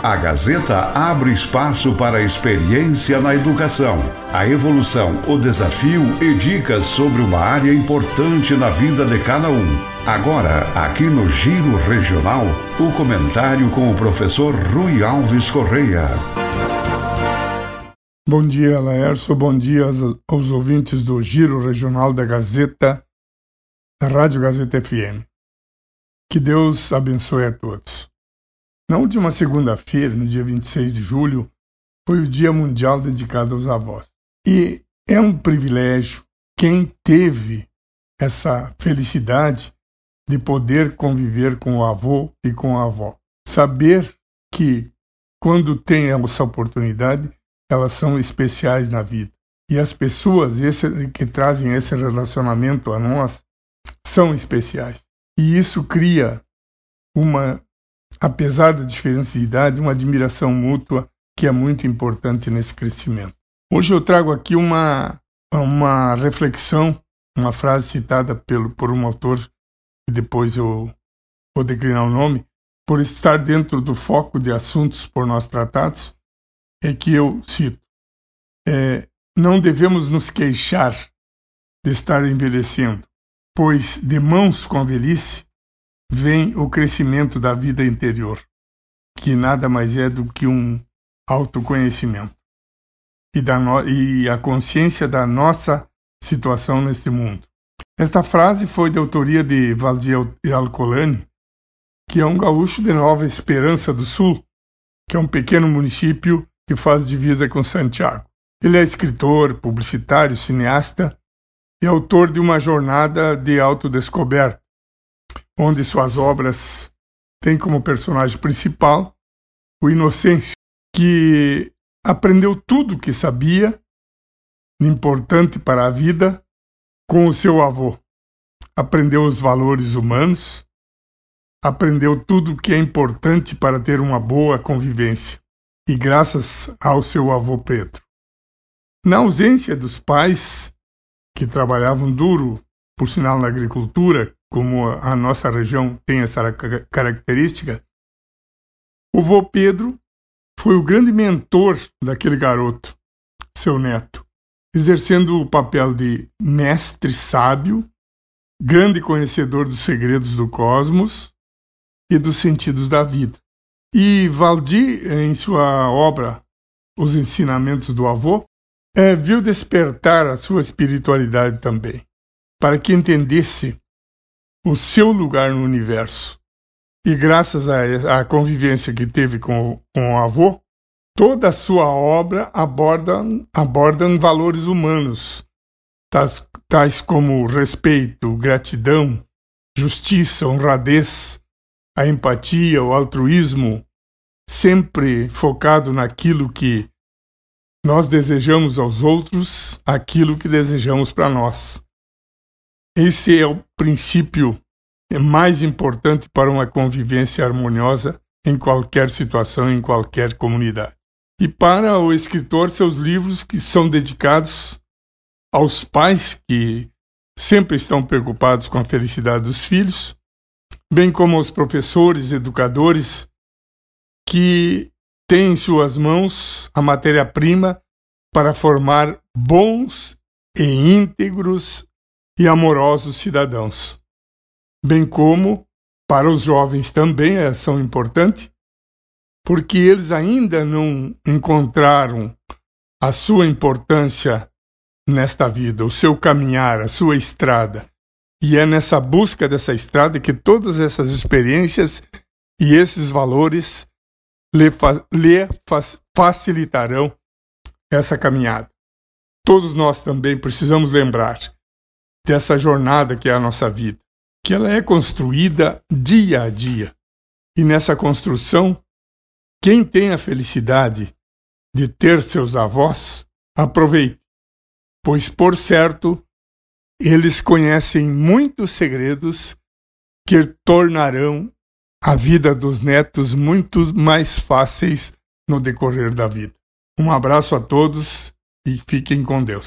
A Gazeta abre espaço para a experiência na educação, a evolução, o desafio e dicas sobre uma área importante na vida de cada um. Agora, aqui no Giro Regional, o comentário com o professor Rui Alves Correia. Bom dia, Laércio. Bom dia aos, aos ouvintes do Giro Regional da Gazeta, da Rádio Gazeta FM. Que Deus abençoe a todos. Na última segunda-feira, no dia 26 de julho, foi o Dia Mundial dedicado aos avós. E é um privilégio quem teve essa felicidade de poder conviver com o avô e com a avó. Saber que quando tem essa oportunidade, elas são especiais na vida. E as pessoas esse, que trazem esse relacionamento a nós são especiais. E isso cria uma apesar da diferença de idade, uma admiração mútua que é muito importante nesse crescimento. Hoje eu trago aqui uma, uma reflexão, uma frase citada pelo, por um autor, e depois eu vou declinar o nome, por estar dentro do foco de assuntos por nós tratados, é que eu cito: é, Não devemos nos queixar de estar envelhecendo, pois de mãos com a velhice vem o crescimento da vida interior, que nada mais é do que um autoconhecimento e, da no... e a consciência da nossa situação neste mundo. Esta frase foi de autoria de Valdir Alcolani, que é um gaúcho de Nova Esperança do Sul, que é um pequeno município que faz divisa com Santiago. Ele é escritor, publicitário, cineasta e autor de uma jornada de autodescoberta, onde suas obras têm como personagem principal o Inocêncio, que aprendeu tudo o que sabia, importante para a vida, com o seu avô. Aprendeu os valores humanos, aprendeu tudo o que é importante para ter uma boa convivência, e graças ao seu avô Pedro. Na ausência dos pais, que trabalhavam duro, por sinal na agricultura, como a nossa região tem essa característica, o vô Pedro foi o grande mentor daquele garoto, seu neto, exercendo o papel de mestre sábio, grande conhecedor dos segredos do cosmos e dos sentidos da vida. E Valdir, em sua obra Os Ensinamentos do Avô, é, viu despertar a sua espiritualidade também, para que entendesse o seu lugar no universo. E graças à convivência que teve com, com o avô, toda a sua obra aborda, aborda valores humanos, tais, tais como respeito, gratidão, justiça, honradez, a empatia, o altruísmo, sempre focado naquilo que nós desejamos aos outros, aquilo que desejamos para nós. Esse é o princípio mais importante para uma convivência harmoniosa em qualquer situação, em qualquer comunidade. E para o escritor, seus livros que são dedicados aos pais que sempre estão preocupados com a felicidade dos filhos, bem como aos professores, educadores que têm em suas mãos a matéria-prima para formar bons e íntegros e amorosos cidadãos. Bem como para os jovens também é são importantes, porque eles ainda não encontraram a sua importância nesta vida, o seu caminhar, a sua estrada. E é nessa busca dessa estrada que todas essas experiências e esses valores lhe, fa lhe fa facilitarão essa caminhada. Todos nós também precisamos lembrar dessa jornada que é a nossa vida, que ela é construída dia a dia. E nessa construção, quem tem a felicidade de ter seus avós, aproveite, pois por certo eles conhecem muitos segredos que tornarão a vida dos netos muito mais fáceis no decorrer da vida. Um abraço a todos e fiquem com Deus.